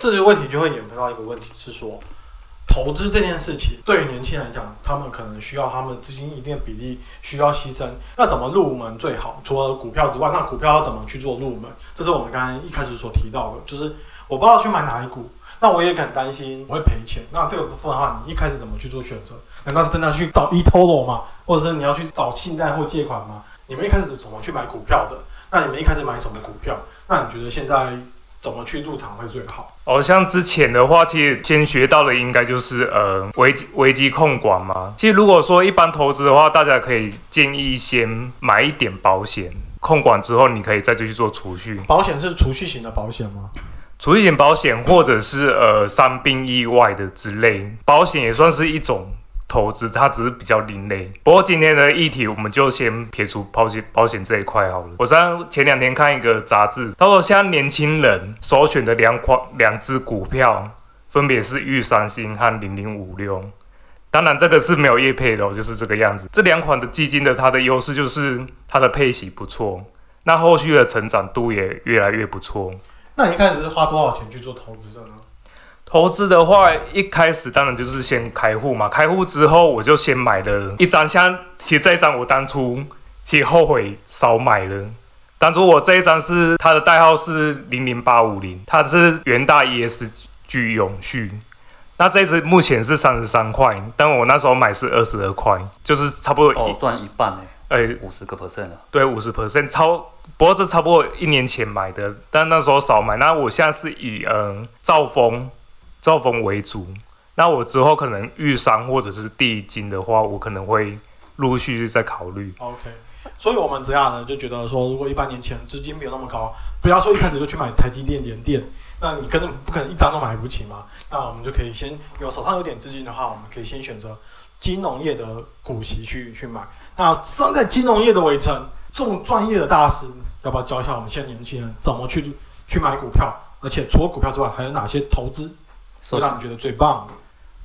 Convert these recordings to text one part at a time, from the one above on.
这些问题就会演变到一个问题是说，投资这件事情对于年轻人来讲，他们可能需要他们资金一定的比例需要牺牲。那怎么入门最好？除了股票之外，那股票要怎么去做入门？这是我们刚才一开始所提到的，就是我不知道去买哪一股，那我也很担心我会赔钱。那这个部分的话，你一开始怎么去做选择？难道真的要去找 eToro 吗？或者是你要去找信贷或借款吗？你们一开始怎么去买股票的？那你们一开始买什么股票？那你觉得现在？怎么去入场会最好？哦，像之前的话，其实先学到的应该就是呃危机危机控管嘛。其实如果说一般投资的话，大家可以建议先买一点保险，控管之后你可以再继续做储蓄。保险是储蓄型的保险吗？储蓄型保险或者是呃伤病意外的之类，保险也算是一种。投资它只是比较另类，不过今天的议题我们就先撇除保险保险这一块好了。我上前两天看一个杂志，他说现在年轻人首选的两款两只股票，分别是玉三星和零零五六。当然这个是没有业配的，就是这个样子。这两款的基金的它的优势就是它的配息不错，那后续的成长度也越来越不错。那你一开始是花多少钱去做投资的呢？投资的话，一开始当然就是先开户嘛。开户之后，我就先买了一张，像其实这一张我当初其实后悔少买了。当初我这一张是它的代号是零零八五零，它是元大 ESG 永续。那这次目前是三十三块，但我那时候买是二十二块，就是差不多哦赚一半哎，哎五十个 percent 了。对，五十 percent 超，不过这差不多一年前买的，但那时候少买。那我现在是以嗯兆丰。兆丰为主，那我之后可能遇商或者是地金的话，我可能会陆续再考虑。OK，所以我们这样呢，就觉得说，如果一般年轻人资金没有那么高，不要说一开始就去买台积电、联电，那你根本不可能一张都买不起嘛。那我们就可以先有手上有点资金的话，我们可以先选择金融业的股息去去买。那站在金融业的围城，这种专业的大师，要不要教一下我们现在年轻人怎么去去买股票？而且除了股票之外，还有哪些投资？让你觉得最棒。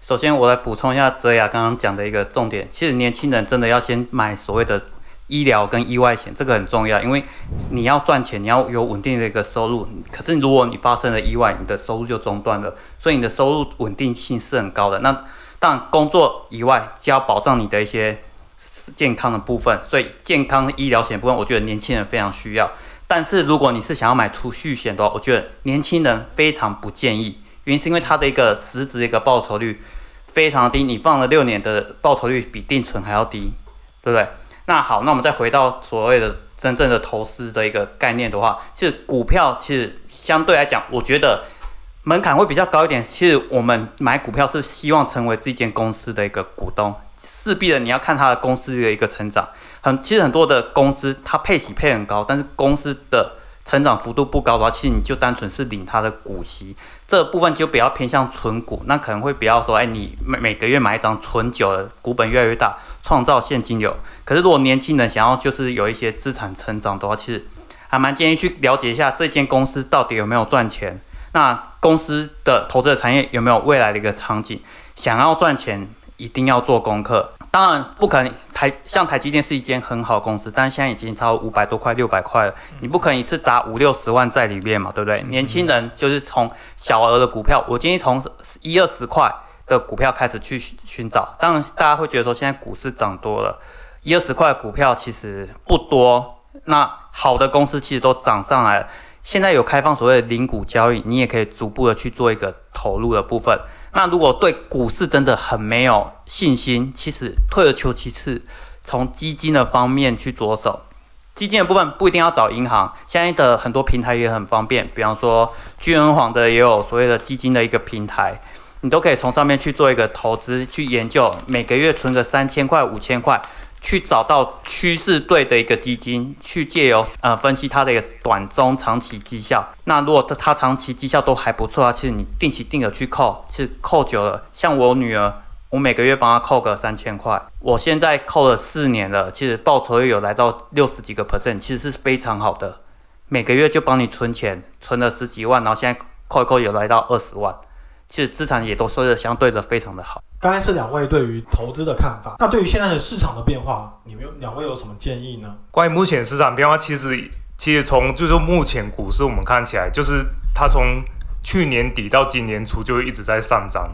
首先，我来补充一下泽雅刚刚讲的一个重点。其实，年轻人真的要先买所谓的医疗跟意外险，这个很重要，因为你要赚钱，你要有稳定的一个收入。可是，如果你发生了意外，你的收入就中断了，所以你的收入稳定性是很高的。那当然，工作以外就要保障你的一些健康的部分，所以健康医疗险部分，我觉得年轻人非常需要。但是，如果你是想要买储蓄险的话，我觉得年轻人非常不建议。原因是因为它的一个实质的一个报酬率非常低，你放了六年的报酬率比定存还要低，对不对？那好，那我们再回到所谓的真正的投资的一个概念的话，其实股票其实相对来讲，我觉得门槛会比较高一点。其实我们买股票是希望成为这间公司的一个股东，势必的你要看它的公司的一个成长。很其实很多的公司它配息配很高，但是公司的成长幅度不高的话，其实你就单纯是领它的股息。这部分就比较偏向存股，那可能会比较说，哎，你每每个月买一张存久了，股本越来越大，创造现金流。可是如果年轻人想要就是有一些资产成长的话，其实还蛮建议去了解一下这间公司到底有没有赚钱，那公司的投资的产业有没有未来的一个场景。想要赚钱，一定要做功课。当然不可能，台像台积电是一间很好的公司，但是现在已经超五百多块、六百块了，你不可能一次砸五六十万在里面嘛，对不对？年轻人就是从小额的股票，我建议从一二十块的股票开始去寻找。当然，大家会觉得说现在股市涨多了，一二十块股票其实不多，那好的公司其实都涨上来了。现在有开放所谓的零股交易，你也可以逐步的去做一个投入的部分。那如果对股市真的很没有信心，其实退而求其次，从基金的方面去着手。基金的部分不一定要找银行，现在的很多平台也很方便，比方说聚恩黄的也有所谓的基金的一个平台，你都可以从上面去做一个投资，去研究，每个月存个三千块、五千块。去找到趋势对的一个基金，去借由呃分析它的一个短中长期绩效。那如果它它长期绩效都还不错啊，其实你定期定额去扣，其实扣久了，像我女儿，我每个月帮她扣个三千块，我现在扣了四年了，其实报酬率有来到六十几个 percent，其实是非常好的。每个月就帮你存钱，存了十几万，然后现在扣一扣有来到二十万，其实资产也都收的相对的非常的好。刚才是两位对于投资的看法，那对于现在的市场的变化，你们两位有什么建议呢？关于目前市场变化，其实其实从就是目前股市我们看起来，就是它从去年底到今年初就一直在上涨，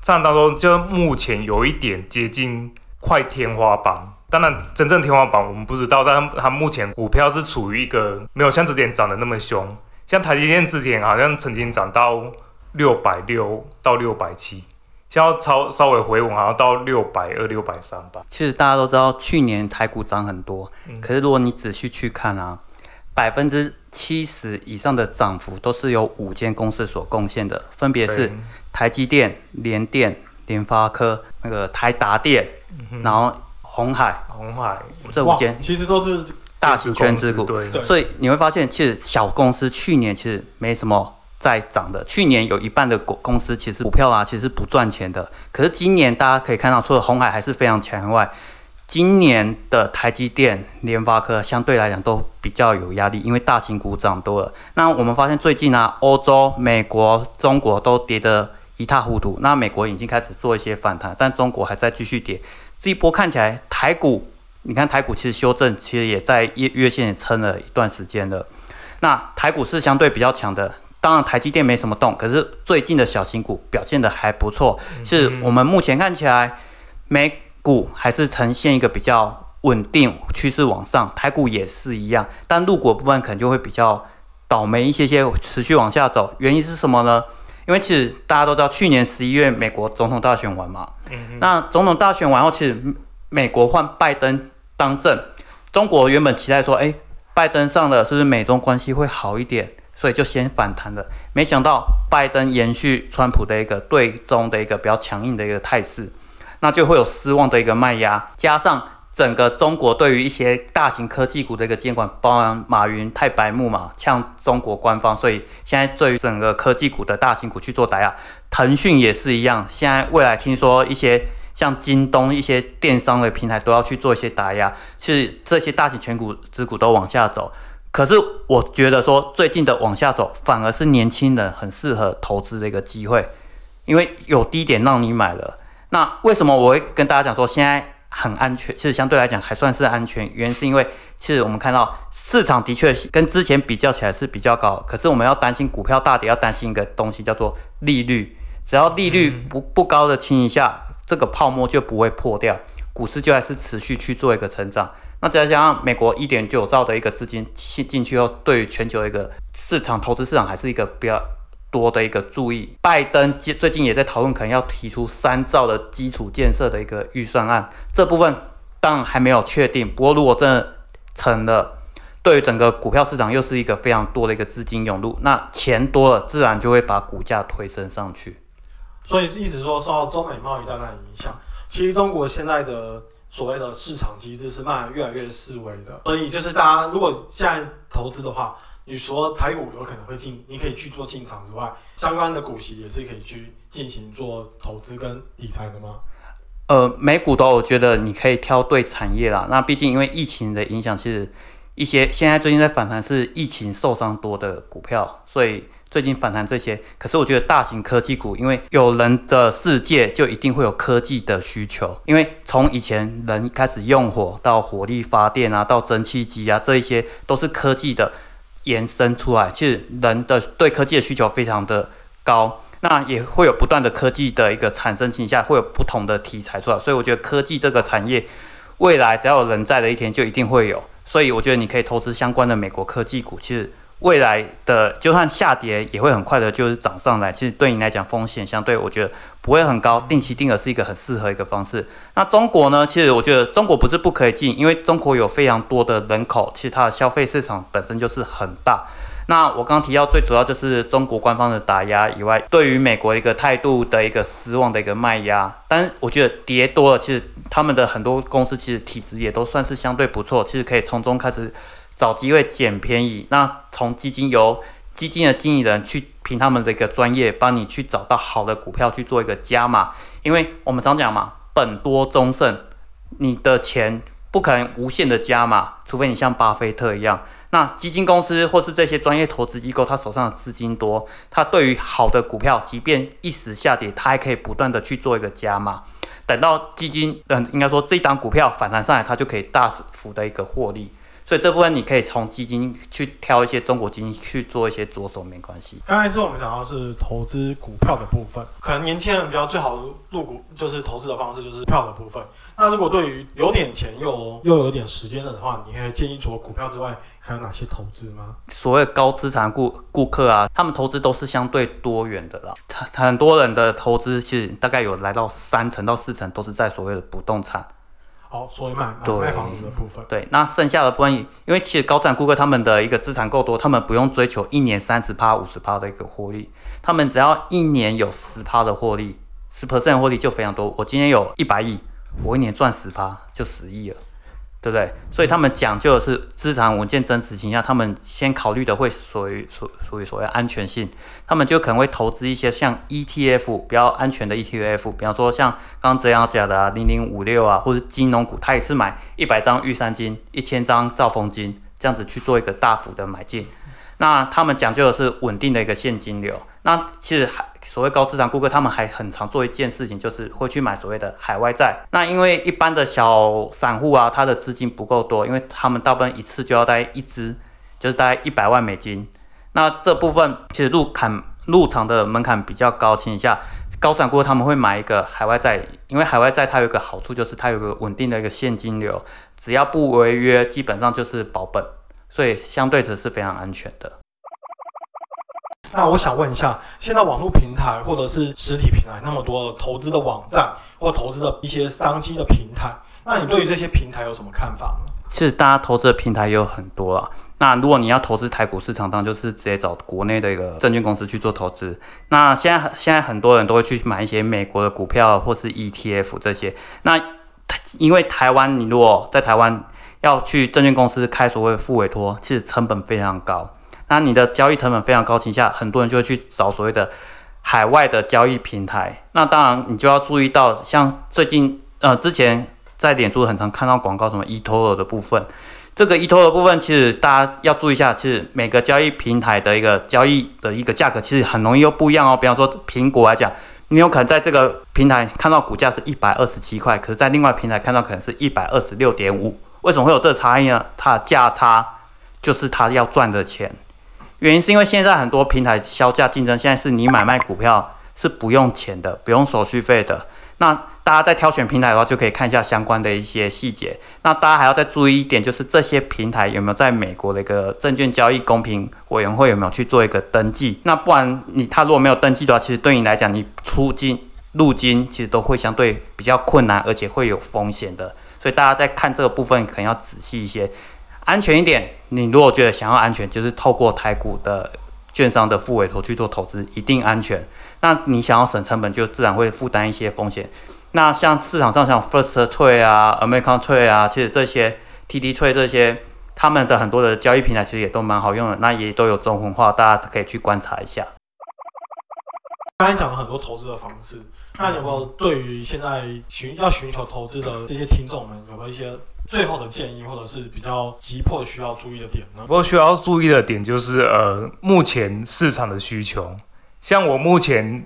上当中就目前有一点接近快天花板。当然，真正天花板我们不知道，但它目前股票是处于一个没有像之前涨得那么凶。像台积电之前好像曾经涨到六百六到六百七，现在超稍微回稳，好像到六百二、六百三吧。其实大家都知道，去年台股涨很多，可是如果你仔细去看啊，百分之七十以上的涨幅都是由五间公司所贡献的，分别是台积电、联电、联发科、那个台达电，然后红海。红海。这五间其实都是大型圈之股。所以你会发现，其实小公司去年其实没什么在涨的。去年有一半的股公司其实股票啊，其实不赚钱的。可是今年大家可以看到，除了红海还是非常强外，今年的台积电、联发科相对来讲都比较有压力，因为大型股涨多了。那我们发现最近啊，欧洲、美国、中国都跌得一塌糊涂。那美国已经开始做一些反弹，但中国还在继续跌。这一波看起来，台股你看台股其实修正，其实也在月月线也撑了一段时间了。那台股是相对比较强的，当然台积电没什么动，可是最近的小型股表现的还不错。是我们目前看起来，美股还是呈现一个比较稳定趋势往上，台股也是一样，但入股部分可能就会比较倒霉一些些，持续往下走。原因是什么呢？因为其实大家都知道，去年十一月美国总统大选完嘛，那总统大选完后，其实美国换拜登当政，中国原本期待说，哎，拜登上了，是不是美中关系会好一点？所以就先反弹了。没想到拜登延续川普的一个对中的一个比较强硬的一个态势，那就会有失望的一个卖压，加上整个中国对于一些大型科技股的一个监管，包含马云太白目嘛，呛中国官方，所以现在对于整个科技股的大型股去做打压。腾讯也是一样，现在未来听说一些像京东一些电商的平台都要去做一些打压，是这些大型全股之股都往下走。可是我觉得说最近的往下走，反而是年轻人很适合投资的一个机会，因为有低点让你买了。那为什么我会跟大家讲说现在很安全？其实相对来讲还算是安全，原因是因为其实我们看到市场的确跟之前比较起来是比较高，可是我们要担心股票大跌，要担心一个东西叫做利率。只要利率不不高的情形下，这个泡沫就不会破掉，股市就还是持续去做一个成长。那再加上美国一点九兆的一个资金进进去后，对于全球一个市场投资市场还是一个比较多的一个注意。拜登最最近也在讨论，可能要提出三兆的基础建设的一个预算案，这部分当然还没有确定。不过如果真的成了，对于整个股票市场又是一个非常多的一个资金涌入，那钱多了，自然就会把股价推升上去。所以意思说受到中美贸易大战的影响，其实中国现在的所谓的市场机制是慢慢越来越式微的。所以就是大家如果现在投资的话，你除了台股有可能会进，你可以去做进场之外，相关的股息也是可以去进行做投资跟理财的吗？呃，美股都我觉得你可以挑对产业啦。那毕竟因为疫情的影响，其实一些现在最近在反弹是疫情受伤多的股票，所以最近反弹这些。可是我觉得大型科技股，因为有人的世界就一定会有科技的需求，因为从以前人开始用火到火力发电啊，到蒸汽机啊，这一些都是科技的延伸出来。其实人的对科技的需求非常的高。那也会有不断的科技的一个产生情下，会有不同的题材出来，所以我觉得科技这个产业未来只要有人在的一天，就一定会有。所以我觉得你可以投资相关的美国科技股，其实未来的就算下跌，也会很快的就是涨上来。其实对你来讲，风险相对我觉得不会很高，定期定额是一个很适合一个方式。那中国呢？其实我觉得中国不是不可以进，因为中国有非常多的人口，其实它的消费市场本身就是很大。那我刚刚提到最主要就是中国官方的打压以外，对于美国一个态度的一个失望的一个卖压。但我觉得跌多了，其实他们的很多公司其实体质也都算是相对不错，其实可以从中开始找机会捡便宜。那从基金由基金的经理人去凭他们的一个专业，帮你去找到好的股票去做一个加码。因为我们常讲嘛，本多终胜，你的钱不可能无限的加码，除非你像巴菲特一样。那基金公司或是这些专业投资机构，他手上的资金多，他对于好的股票，即便一时下跌，他还可以不断的去做一个加码。等到基金，嗯，应该说这一档股票反弹上来，它就可以大幅的一个获利。所以这部分你可以从基金去挑一些中国基金去做一些着手，没关系。刚才是我们讲到是投资股票的部分，可能年轻人比较最好的入股就是投资的方式就是票的部分。那如果对于有点钱又又有点时间的话，你可以建议除了股票之外，还有哪些投资吗？所谓高资产顾顾客啊，他们投资都是相对多元的啦。很很多人的投资其实大概有来到三成到四成都是在所谓的不动产。好，所以买买对。卖房子的部分，对，那剩下的部分，因为其实高资产顾客他们的一个资产够多，他们不用追求一年三十趴、五十趴的一个获利，他们只要一年有十趴的获利，十 percent 获利就非常多。我今天有一百亿，我一年赚十趴就十亿了，对不对？所以他们讲究的是资产稳健增值形象，他们先考虑的会属于属属于所谓安全性，他们就可能会投资一些像 ETF 比较安全的 ETF，比方说像刚刚这样讲的啊，零零五六啊，或者金融股，他也是买一百张玉山金、一千张兆丰金，这样子去做一个大幅的买进。那他们讲究的是稳定的一个现金流。那其实还所谓高资产顾客，他们还很常做一件事情，就是会去买所谓的海外债。那因为一般的小散户啊，他的资金不够多，因为他们大部分一次就要带一支，就是大概一百万美金。那这部分其实入坎入场的门槛比较高，情况下高资产顾客他们会买一个海外债，因为海外债它有一个好处，就是它有个稳定的一个现金流，只要不违约，基本上就是保本，所以相对的是非常安全的。那我想问一下，现在网络平台或者是实体平台那么多投资的网站或投资的一些商机的平台，那你对于这些平台有什么看法呢？其实大家投资的平台也有很多啊。那如果你要投资台股市场，当然就是直接找国内的一个证券公司去做投资。那现在现在很多人都会去买一些美国的股票或是 ETF 这些。那因为台湾，你如果在台湾要去证券公司开所谓副委托，其实成本非常高。那你的交易成本非常高情下，很多人就会去找所谓的海外的交易平台。那当然，你就要注意到，像最近呃之前在脸书很常看到广告，什么 eToro 的部分。这个 eToro 的部分，其实大家要注意一下，其实每个交易平台的一个交易的一个价格，其实很容易又不一样哦。比方说苹果来讲，你有可能在这个平台看到股价是一百二十七块，可是在另外平台看到可能是一百二十六点五。为什么会有这个差异呢？它的价差就是它要赚的钱。原因是因为现在很多平台销价竞争，现在是你买卖股票是不用钱的，不用手续费的。那大家在挑选平台的话，就可以看一下相关的一些细节。那大家还要再注意一点，就是这些平台有没有在美国的一个证券交易公平委员会有没有去做一个登记？那不然你他如果没有登记的话，其实对你来讲，你出金入金其实都会相对比较困难，而且会有风险的。所以大家在看这个部分，可能要仔细一些。安全一点，你如果觉得想要安全，就是透过台股的券商的副委托去做投资，一定安全。那你想要省成本，就自然会负担一些风险。那像市场上像 First Trade 啊、American Trade 啊，其实这些 TD Trade 这些，他们的很多的交易平台其实也都蛮好用的，那也都有中文化，大家可以去观察一下。刚才讲了很多投资的方式，那有没有对于现在寻要寻求投资的这些听众们，有没有一些？最后的建议，或者是比较急迫需要注意的点呢？不过需要注意的点就是，呃，目前市场的需求，像我目前，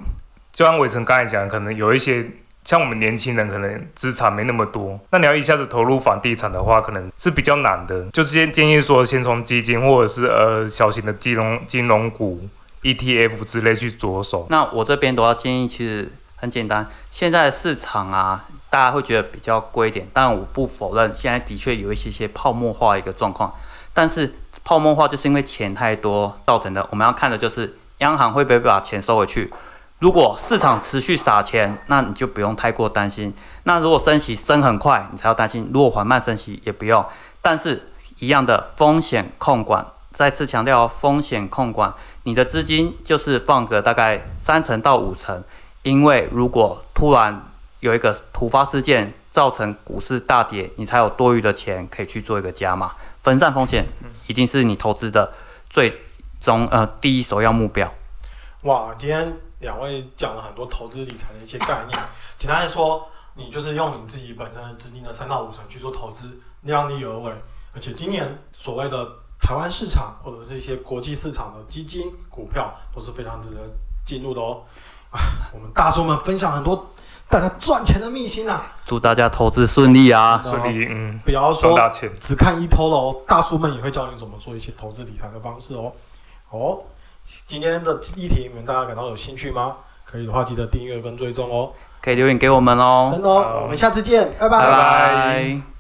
就像伟成刚才讲，可能有一些像我们年轻人，可能资产没那么多，那你要一下子投入房地产的话，可能是比较难的。就先建议说，先从基金或者是呃小型的金融金融股、ETF 之类去着手。那我这边都要建议，其实很简单，现在市场啊。大家会觉得比较贵一点，但我不否认，现在的确有一些些泡沫化一个状况。但是泡沫化就是因为钱太多造成的。我们要看的就是央行会不会把钱收回去。如果市场持续撒钱，那你就不用太过担心。那如果升息升很快，你才要担心；如果缓慢升息也不用。但是一样的风险控管，再次强调风险控管，你的资金就是放个大概三成到五成，因为如果突然有一个突发事件造成股市大跌，你才有多余的钱可以去做一个加码，分散风险，一定是你投资的最终呃第一首要目标。哇，今天两位讲了很多投资理财的一些概念，简单的说，你就是用你自己本身的资金的三到五成去做投资，量力而为，而且今年所谓的台湾市场或者是一些国际市场的基金股票都是非常值得进入的哦。啊，我们大叔们分享很多大家赚钱的秘辛啊，祝大家投资顺利啊！顺利，嗯，不要说。只看一头哦，大叔们也会教你怎么做一些投资理财的方式哦。哦，今天的议题你们大家感到有兴趣吗？可以的话，记得订阅跟追踪哦。可以留言给我们哦。真的哦，我们下次见，拜拜拜拜。